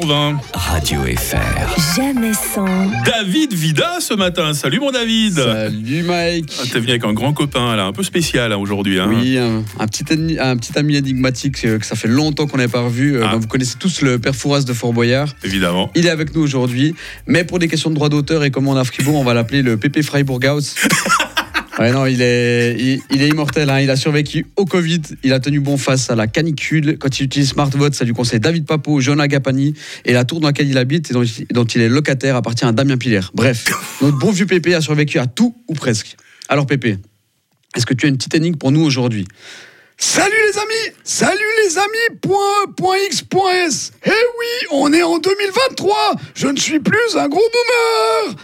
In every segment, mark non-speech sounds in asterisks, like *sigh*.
20 Radio FR. Jamais sans, David Vida ce matin. Salut mon David. Salut Mike. Ah, T'es venu avec un grand copain là, un peu spécial hein, aujourd'hui. hein. Oui, un, un petit, ami- un petit ami énigmatique euh, que ça fait longtemps qu'on n'a pas revu. Euh, Ah. ben, vous connaissez tous le père Fouras de Fort Boyard. Évidemment. Il est avec nous aujourd'hui, mais pour des questions de droit d'auteur et comme on a Fribourg, on va l'appeler le Pépé Freiburghaus. *laughs* Ouais, non, il est, immortel. hein. Il a survécu au Covid. Il a tenu bon face à la canicule. Quand il utilise SmartVote, ça lui conseille David Papo, Jonah Gapani. Et la tour dans laquelle il habite et dont, il- est locataire appartient à Damien Pilaire. Bref, notre bon vieux Pépé a survécu à tout ou presque. Alors, Pépé, est-ce que tu as une petite énigme pour nous aujourd'hui? Salut les amis Salut les amis Point E, Eh oui, on est en 2023 Je ne suis plus un gros boomer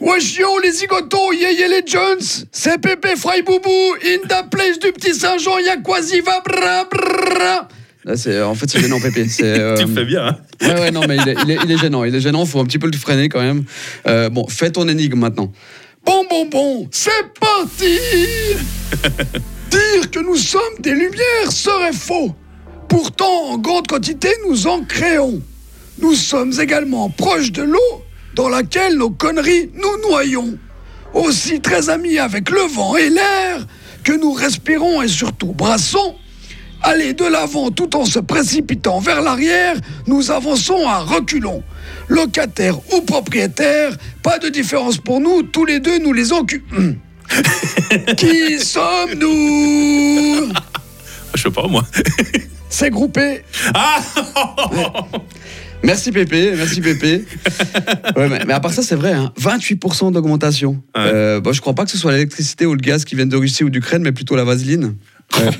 Wesh yo les zigotos, yé les Jones C'est Pépé Freiboubou In the place du petit Saint-Jean, y'a Quasiva bra bra Là, c'est- En fait, c'est gênant, Pépé. C'est, euh, *laughs* Tu le fais bien. hein. Ouais, ouais, non, mais il est, il est- il est gênant. Il est gênant, faut un petit peu le freiner quand même. Euh, bon, fais ton énigme maintenant. Bon, bon, bon, c'est parti *laughs* Dire que nous sommes des lumières serait faux. Pourtant, en grande quantité, nous en créons. Nous sommes également proches de l'eau dans laquelle nos conneries nous noyons. Aussi très amis avec le vent et l'air que nous respirons et surtout brassons. Aller de l'avant tout en se précipitant vers l'arrière, nous avançons à reculons. Locataires ou propriétaires, pas de différence pour nous, tous les deux nous les encu... *laughs* Qui sommes-nous? Je sais pas moi. C'est groupé. Ah Merci Pépé, merci Pépé. *laughs* Ouais, mais, mais à part ça, c'est vrai, hein, 28% d'augmentation. Ouais. Euh, bon, je crois pas que ce soit l'électricité ou le gaz qui viennent de Russie ou d'Ukraine, mais plutôt la vaseline. Ouais.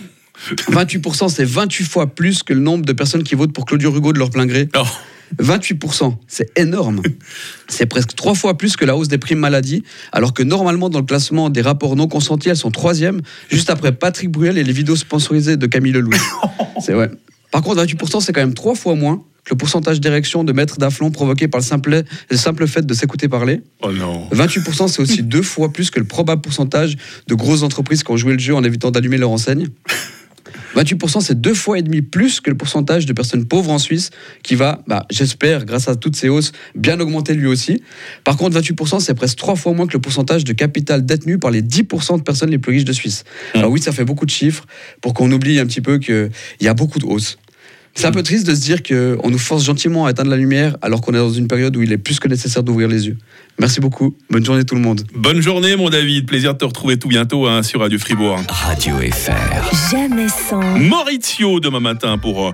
28%, c'est 28 fois plus que le nombre de personnes qui votent pour Claudio Rugo de leur plein gré. Non. 28%, c'est énorme. C'est presque trois fois plus que la hausse des primes maladie, alors que normalement dans le classement des rapports non consentis, elles sont troisième, juste après Patrick Bruel et les vidéos sponsorisées de Camille Lelouch. *laughs* C'est ouais. Par contre, 28%, c'est quand même trois fois moins le pourcentage d'érection de maître d'Aflon provoqué par le simple, le simple fait de s'écouter parler? Oh non. 28%, c'est aussi deux fois plus que le probable pourcentage de grosses entreprises qui ont joué le jeu en évitant d'allumer leur enseigne. 28%, c'est deux fois et demi plus que le pourcentage de personnes pauvres en Suisse, qui va, bah, j'espère, grâce à toutes ces hausses, bien augmenter lui aussi. Par contre, 28%, c'est presque trois fois moins que le pourcentage de capital détenu par les 10% de personnes les plus riches de Suisse. Alors oui, ça fait beaucoup de chiffres pour qu'on oublie un petit peu qu'il y a beaucoup de hausses. C'est un peu triste de se dire qu'on nous force gentiment à éteindre la lumière alors qu'on est dans une période où il est plus que nécessaire d'ouvrir les yeux. Merci beaucoup. Bonne journée tout le monde. Bonne journée mon David. Plaisir de te retrouver tout bientôt hein, sur Radio Fribourg. Radio FR. jamais sans. Maurizio demain matin pour euh,